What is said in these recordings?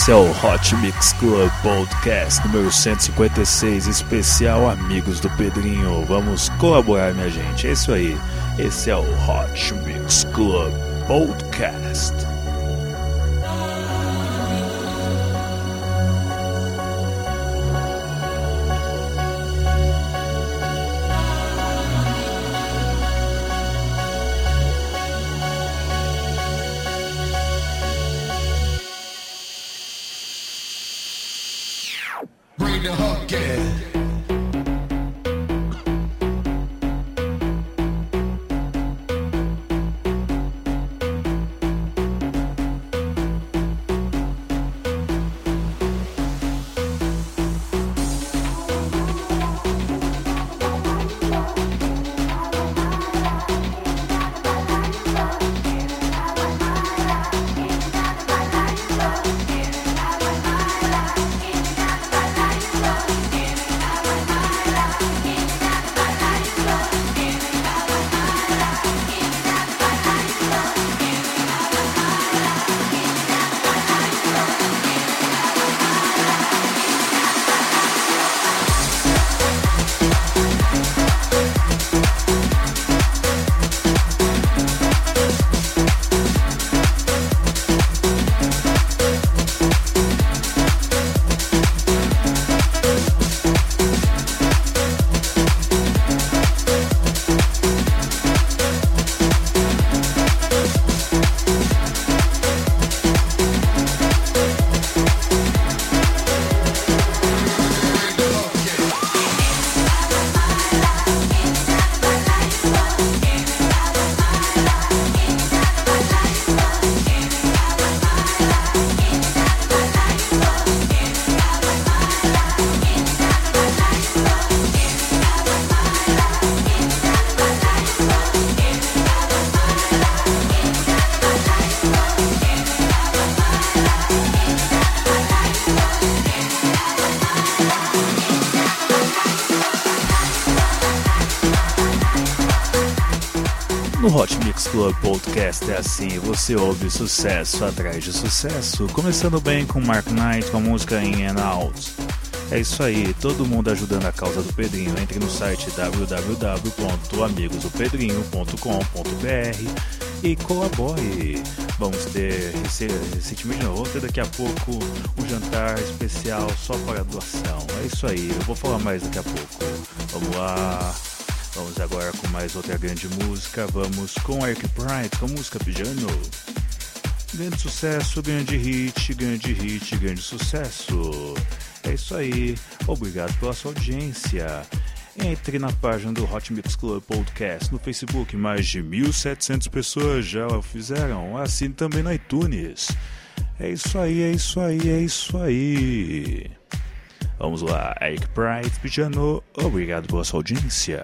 Esse é o Hot Mix Club Podcast número 156, especial Amigos do Pedrinho. Vamos colaborar, minha gente. É isso aí. Esse é o Hot Mix Club Podcast. Podcast é assim, você ouve sucesso atrás de sucesso, começando bem com Mark Knight com a música In and Out. É isso aí, todo mundo ajudando a causa do Pedrinho. Entre no site www.amigosdopedrinho.com.br e colabore. Vamos ter recentemente, não, vou ter daqui a pouco um jantar especial só para doação. É isso aí, eu vou falar mais daqui a pouco. Vamos lá. Vamos agora com mais outra grande música. Vamos com Eric Pride com música Piano. Grande sucesso, grande hit, grande hit, grande sucesso. É isso aí. Obrigado pela sua audiência. Entre na página do Hot Mix Club Podcast no Facebook. Mais de 1.700 pessoas já o fizeram. Assine também no iTunes. É isso aí, é isso aí, é isso aí. Vamos lá, Eric Pride, Piano. Obrigado pela sua audiência.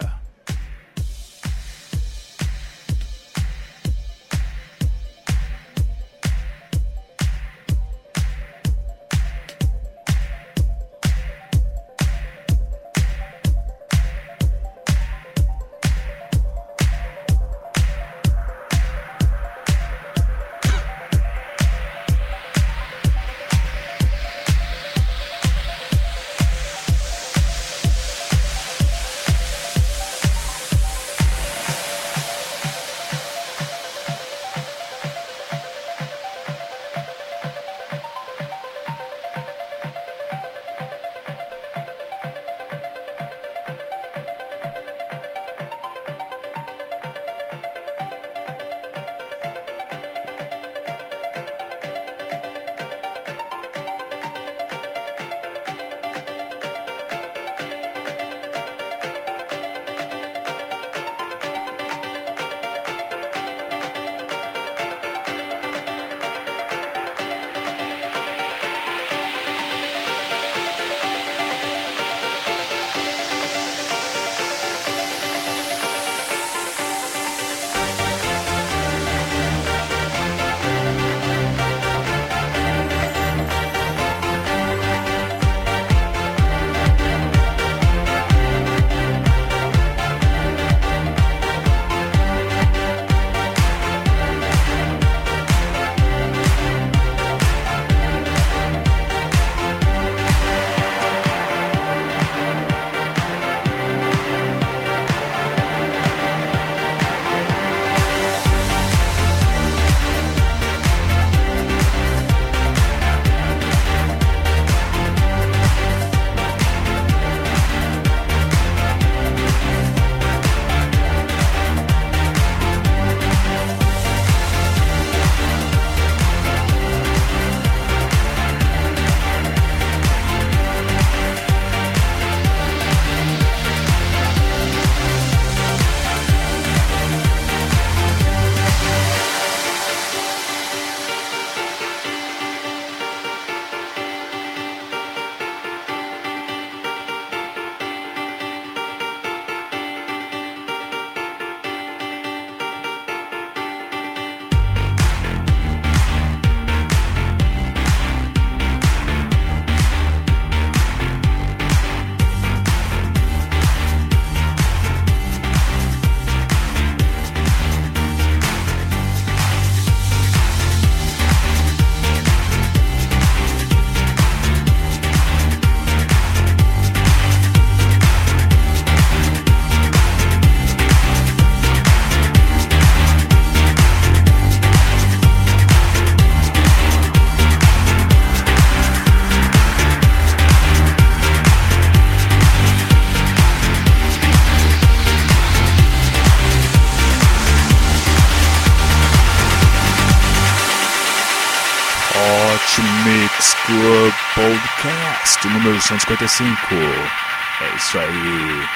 Número 155. É isso aí.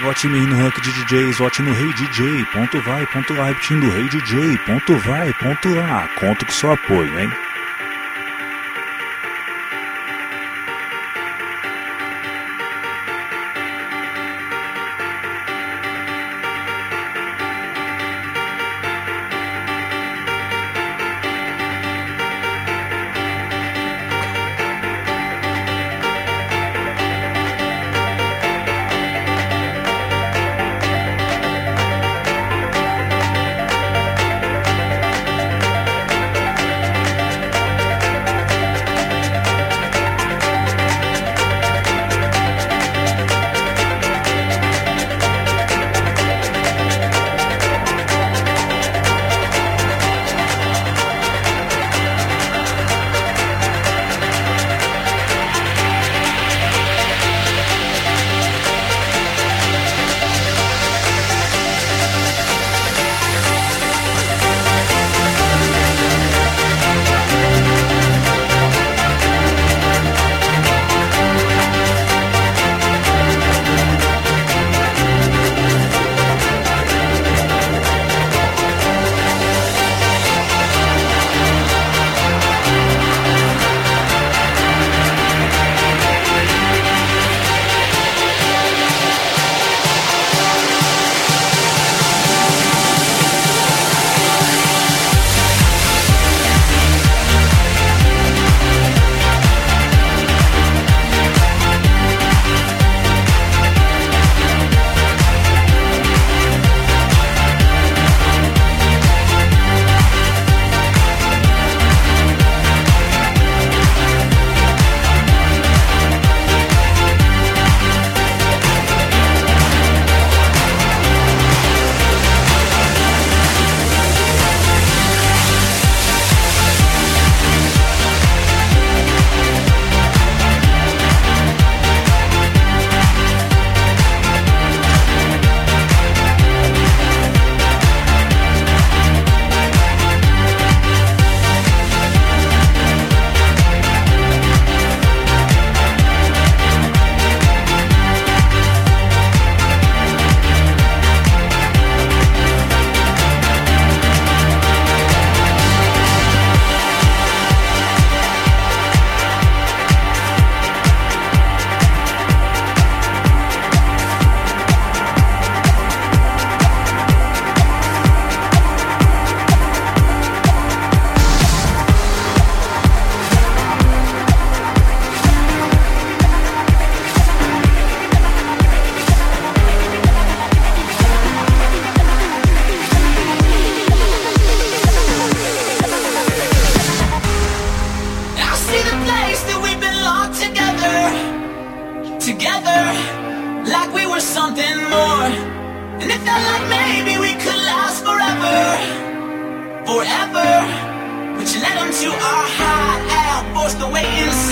Vote-me no rank de DJs, vote no Rei DJ, ponto vai, ponto lá, repetindo, Rei DJ, ponto vai, ponto lá. Conto com seu apoio, hein?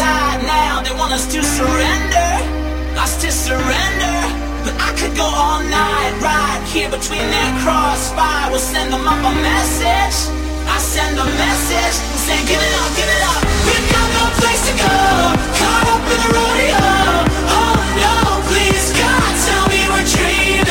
Now they want us to surrender, us to surrender. But I could go all night, right here between their crossfire. We'll send them up a message. I send a message saying, Give it up, give it up. We've got no place to go. Caught up in the rodeo. Oh no, please God, tell me we're dreaming.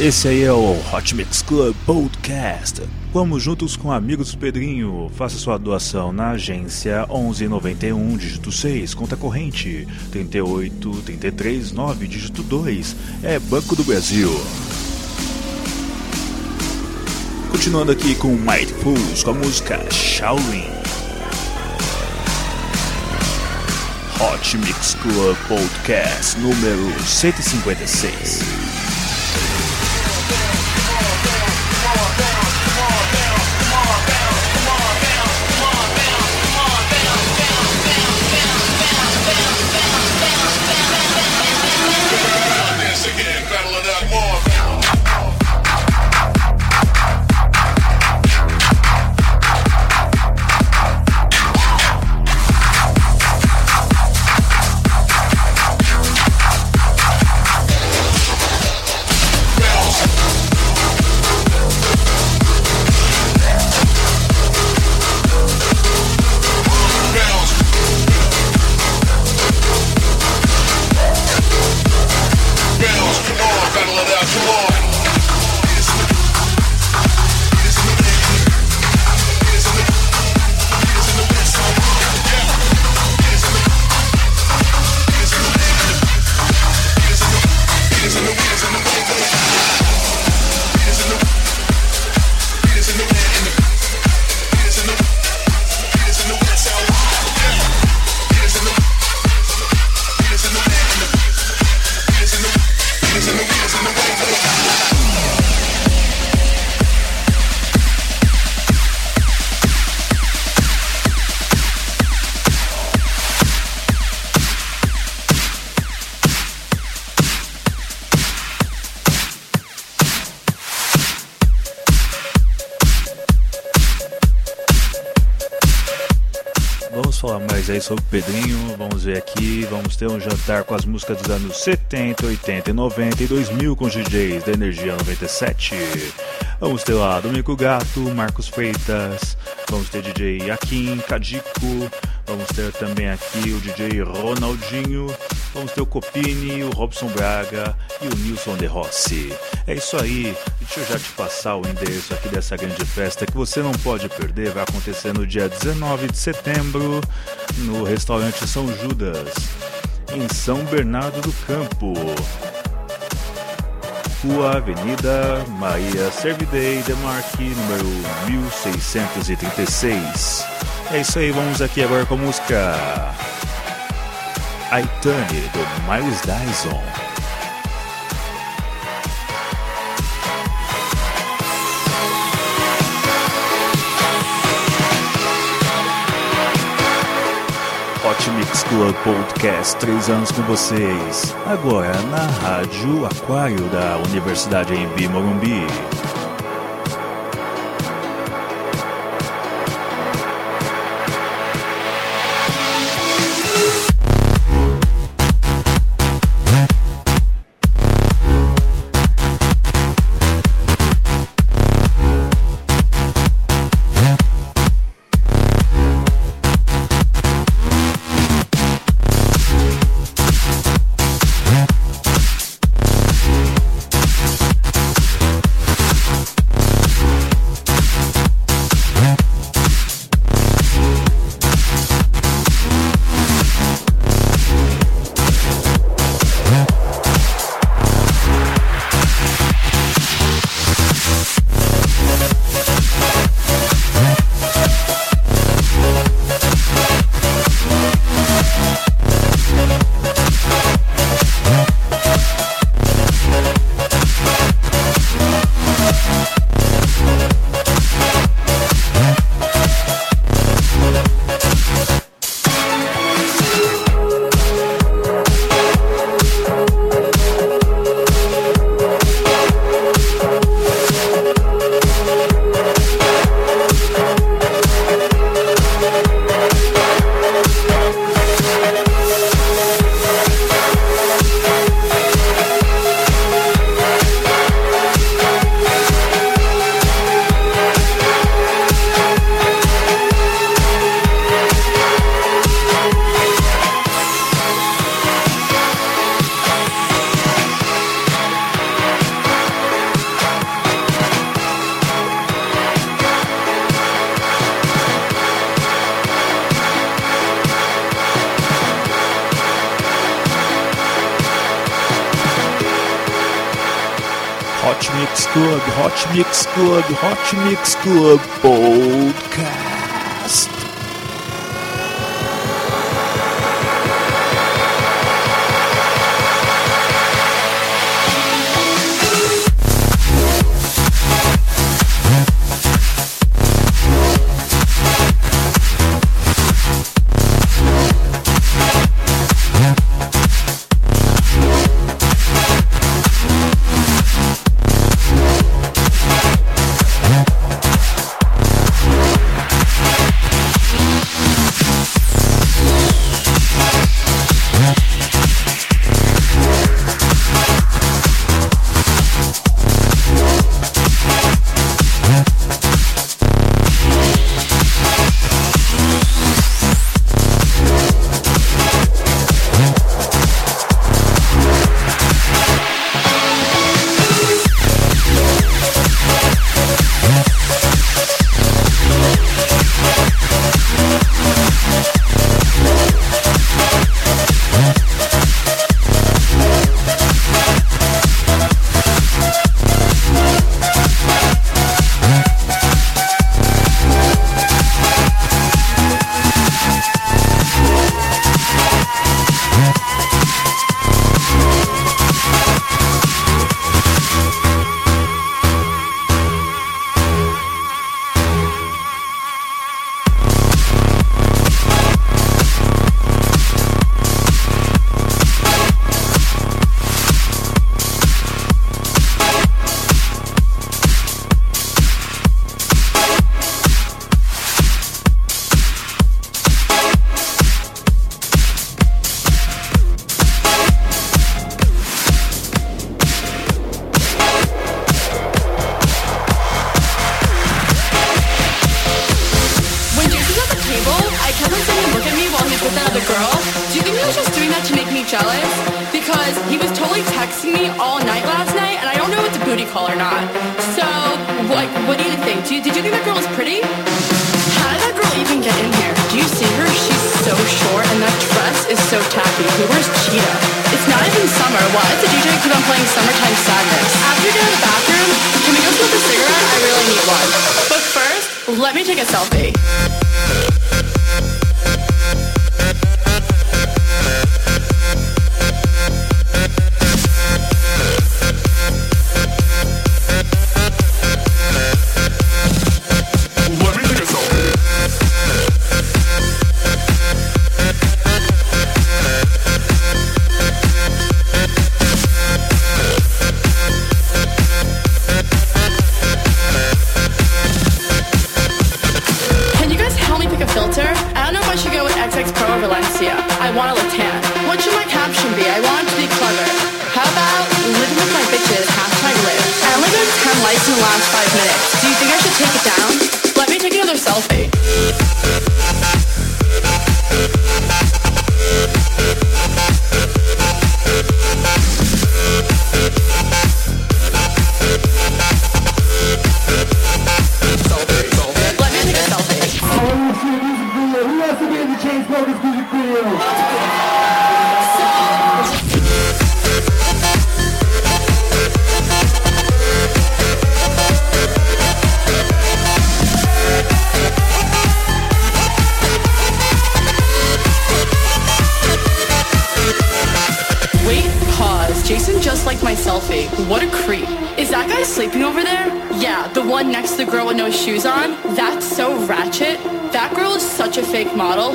Esse aí é o Hot Mix Club Podcast. Vamos juntos com amigos do Pedrinho. Faça sua doação na agência 1191, dígito 6, conta corrente 38 33 9, dígito 2. É Banco do Brasil. Continuando aqui com Might Fools com a música Shaolin. Hot Mix Club Podcast número 156. Aí sobre o Pedrinho. Vamos ver aqui. Vamos ter um jantar com as músicas dos anos 70, 80 90 e 2000 com os DJs da Energia 97. Vamos ter lá Domingo Gato, Marcos Freitas. Vamos ter DJ Akin, Cadico. Vamos ter também aqui o DJ Ronaldinho. Vamos ter o Copini, o Robson Braga e o Nilson De Rossi. É isso aí. Deixa eu já te passar o endereço aqui dessa grande festa que você não pode perder. Vai acontecer no dia 19 de setembro no restaurante São Judas, em São Bernardo do Campo. Rua Avenida Maria Servidei Demarque, número 1636. É isso aí, vamos aqui agora com a música Aitane do Miles Dyson. Hot Mix Club Podcast, três anos com vocês. Agora na Rádio Aquário da Universidade em Morumbi. Hot Mix Club, Hot Mix Club, Hot Mix Club Podcast.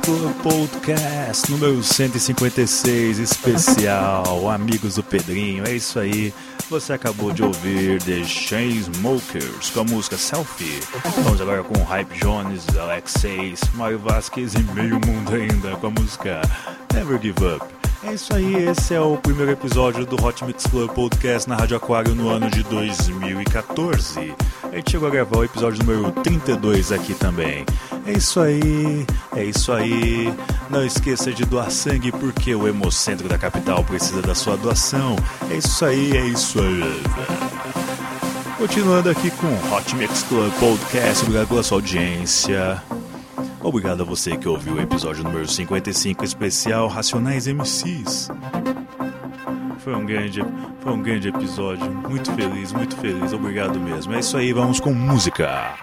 Club Podcast número 156, especial, amigos do Pedrinho. É isso aí, você acabou de ouvir The Chainsmokers com a música Selfie. Vamos agora com Hype Jones, Alex 6, Mario Vasquez e meio mundo ainda com a música Never Give Up. É isso aí, esse é o primeiro episódio do Hot Mix Club Podcast na Rádio Aquário no ano de 2014. A gente chegou a gravar o episódio número 32 aqui também. É isso aí, é isso aí. Não esqueça de doar sangue porque o Hemocentro da capital precisa da sua doação. É isso aí, é isso aí. Continuando aqui com o Hot Mix Club Podcast, obrigado pela sua audiência. Obrigado a você que ouviu o episódio número 55 especial Racionais MCs. Foi um grande, foi um grande episódio, muito feliz, muito feliz, obrigado mesmo. É isso aí, vamos com música.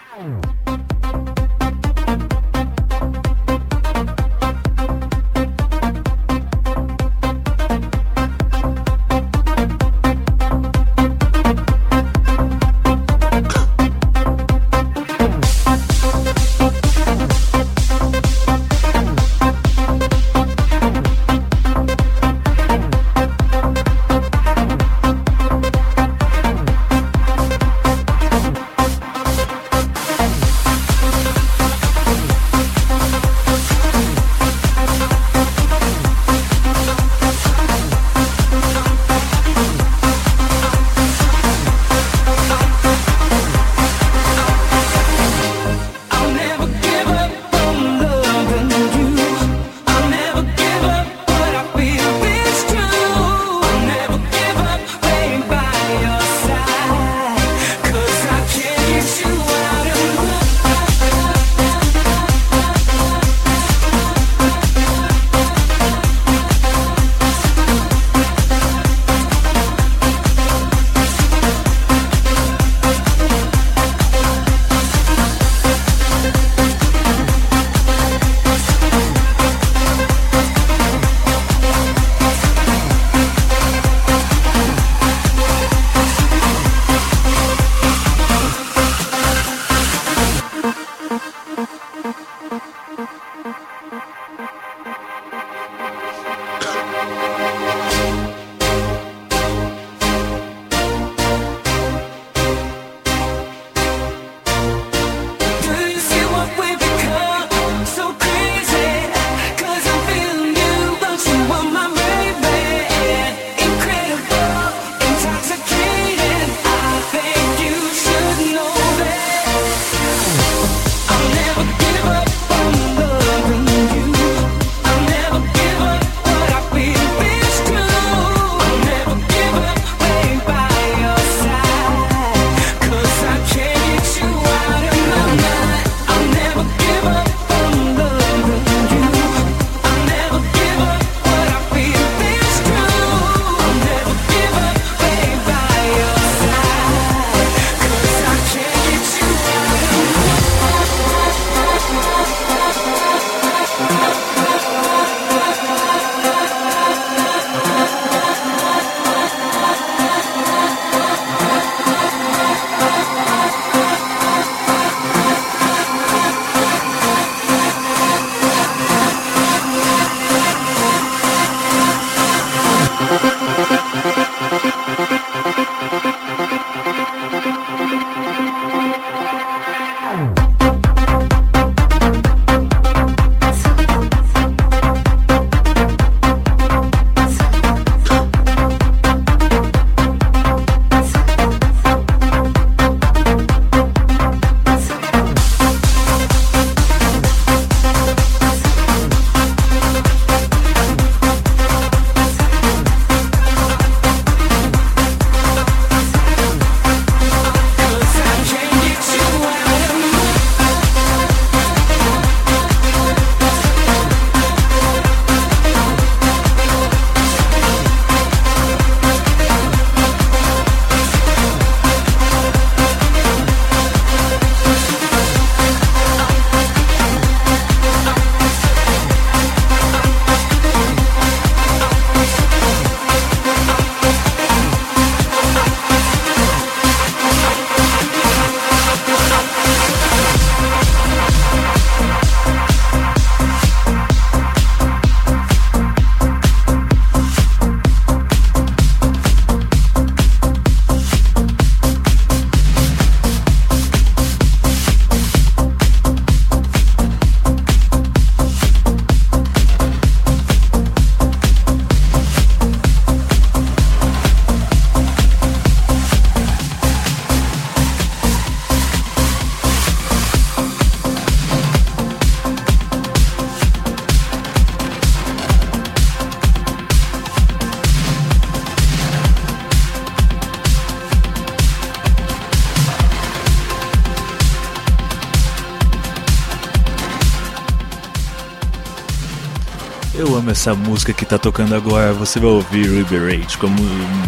Essa música que tá tocando agora. Você vai ouvir Liberate como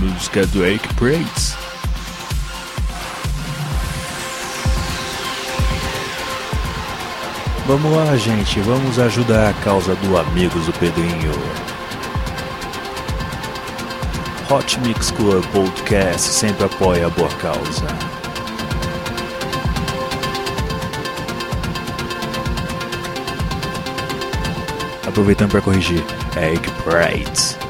música do Eric Prates. Vamos lá, gente, vamos ajudar a causa do Amigos do Pedrinho. Hot Mix Club Podcast sempre apoia a boa causa. Aproveitando para corrigir, Egg Bright.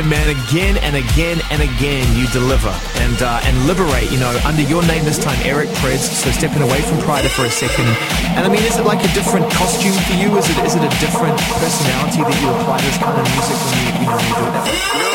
Time, man, again and again and again, you deliver and uh, and liberate. You know, under your name this time, Eric Preds. So stepping away from Pride for a second. And I mean, is it like a different costume for you? Is it is it a different personality that you apply to this kind of music when you you know you do that?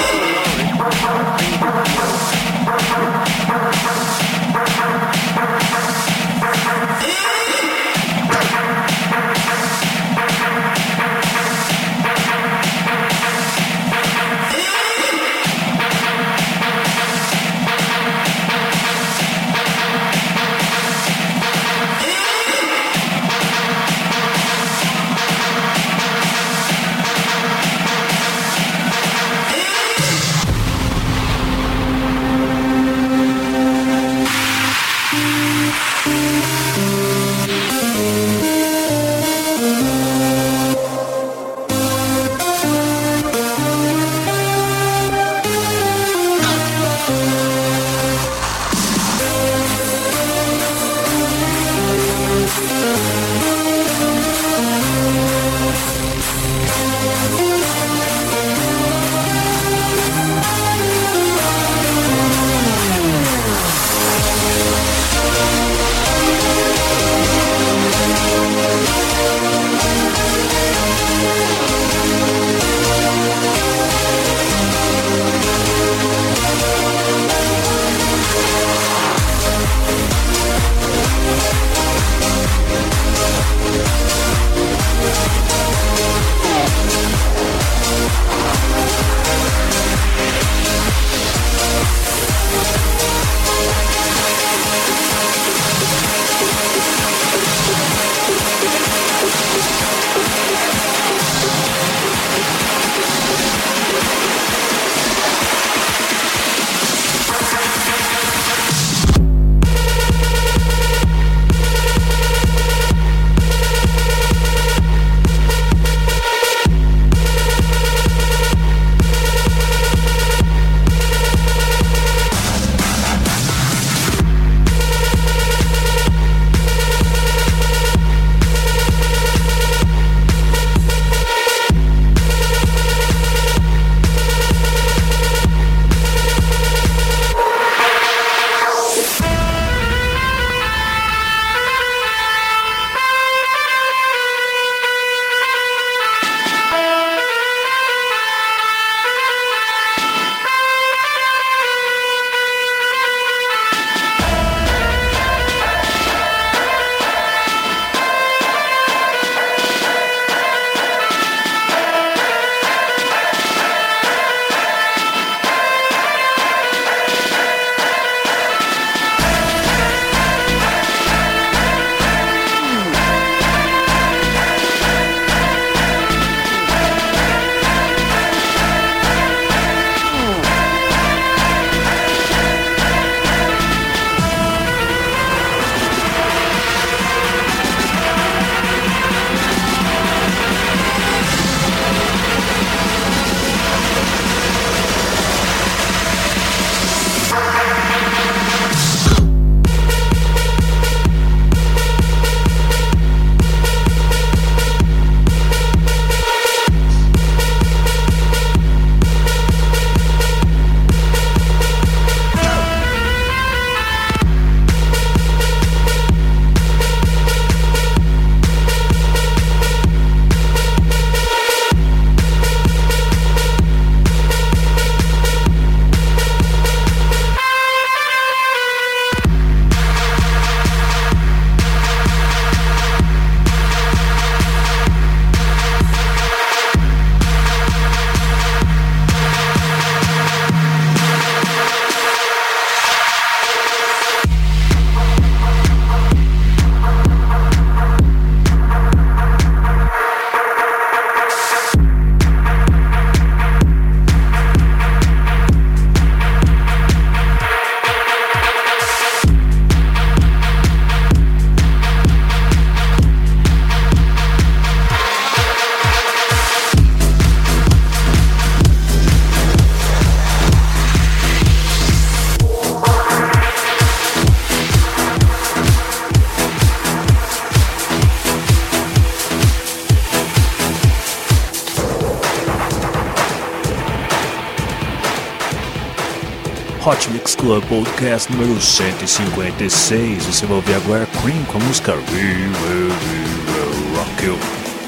Hot Mix Club Podcast número 156. Você vai ouvir agora Cream com a música We Will, We Will Rock You.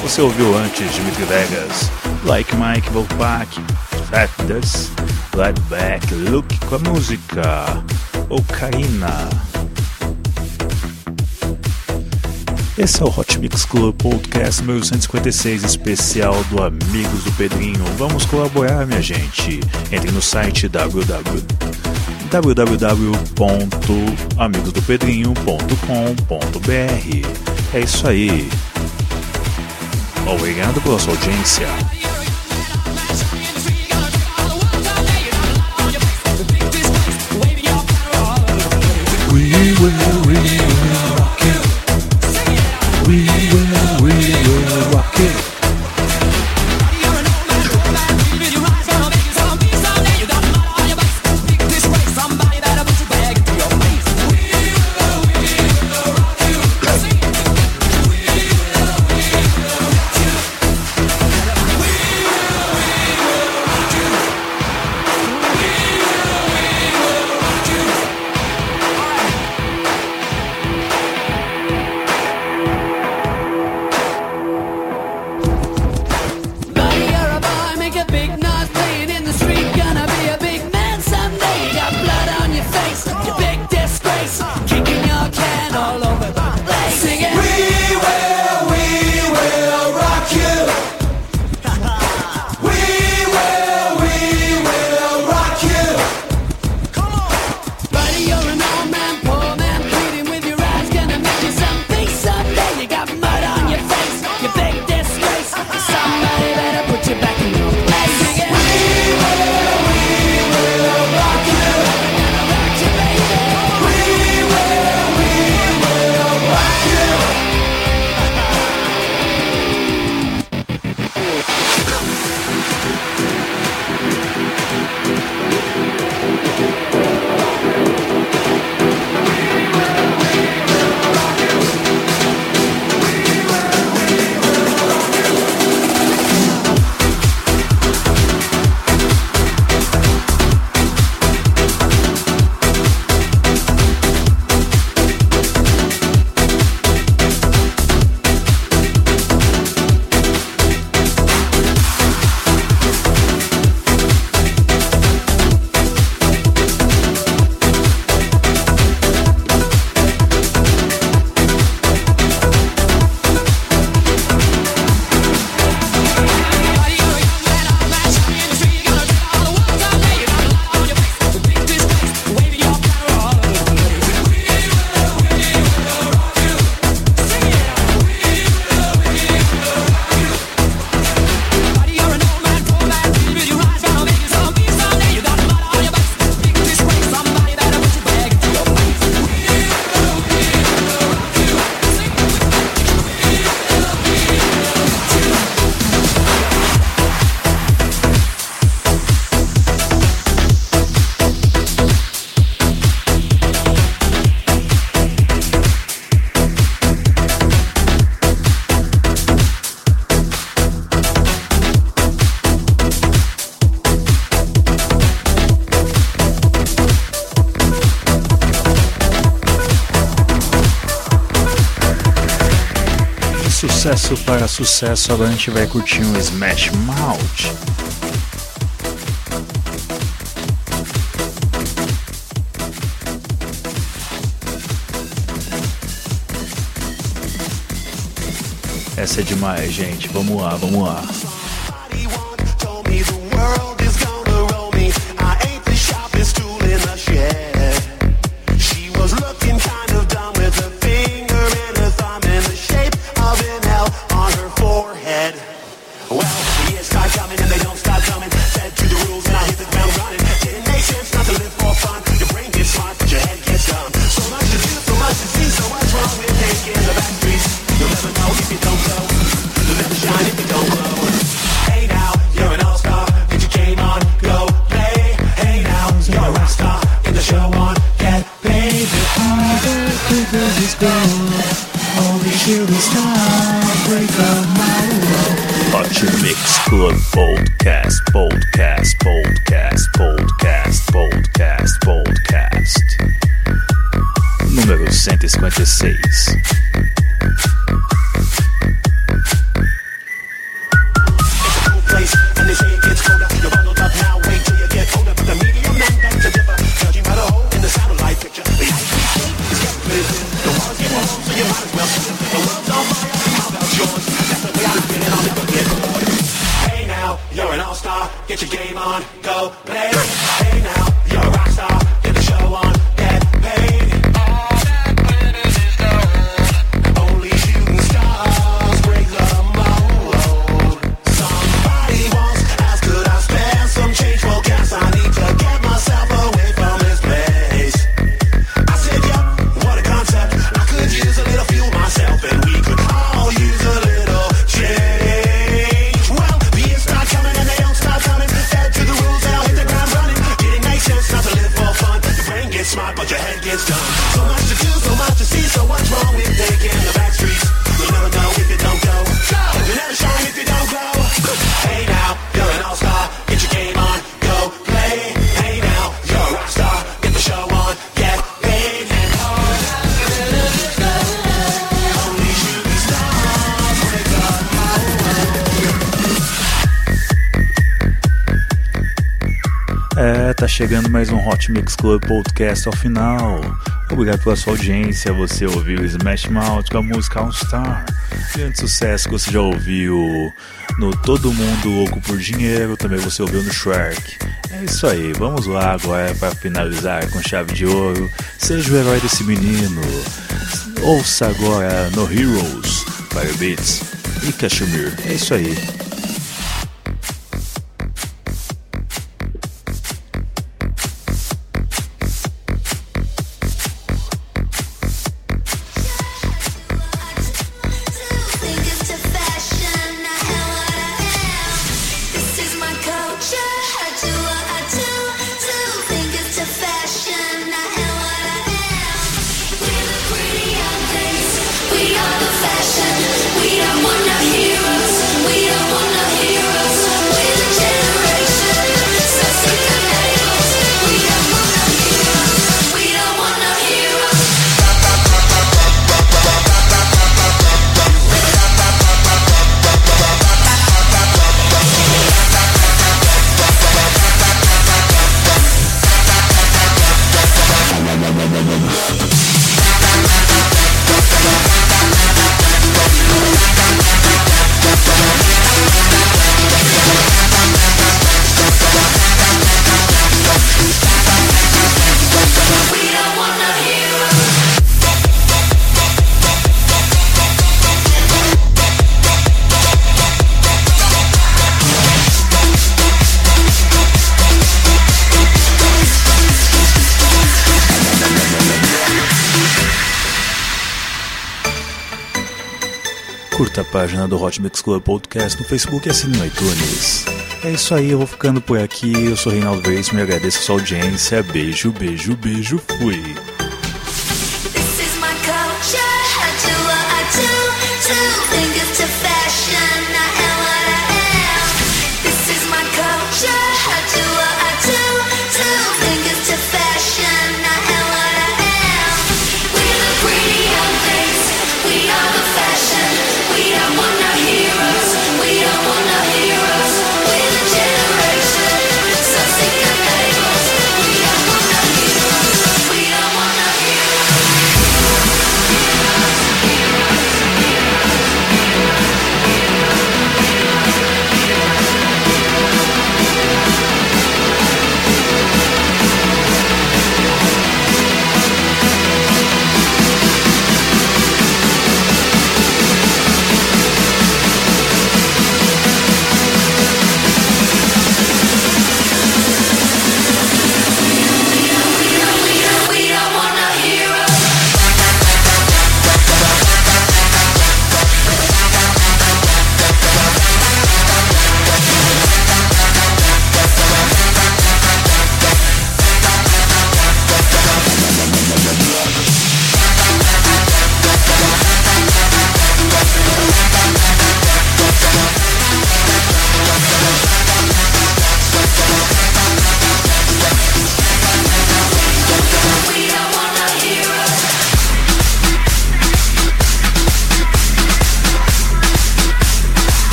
Você ouviu antes Dimitri Vegas, Like Mike Volpak, Fat Dust, Light Back, Luke com a música Ocarina. Esse é o Hot Mix Club Podcast 1156 especial do Amigos do Pedrinho. Vamos colaborar, minha gente. Entre no site www www.amigosdopedrinho.com.br. É isso aí. Obrigado pela sua audiência. We will, we will. para sucesso, agora a gente vai curtir um Smash Mouth. Essa é demais, gente. Vamos lá, vamos lá. chegando mais um Hot Mix Club Podcast ao final. Obrigado pela sua audiência. Você ouviu Smash Mouth com a música All Star. Grande sucesso que você já ouviu no Todo Mundo Louco por Dinheiro. Também você ouviu no Shrek. É isso aí. Vamos lá agora para finalizar com chave de ouro. Seja o herói desse menino. Ouça agora No Heroes, Firebeats e Cashmere. É isso aí. do Hot Mix Club Podcast no Facebook e assine no iTunes. É isso aí, eu vou ficando por aqui. Eu sou Reinaldo Reis, me agradeço a sua audiência. Beijo, beijo, beijo, fui.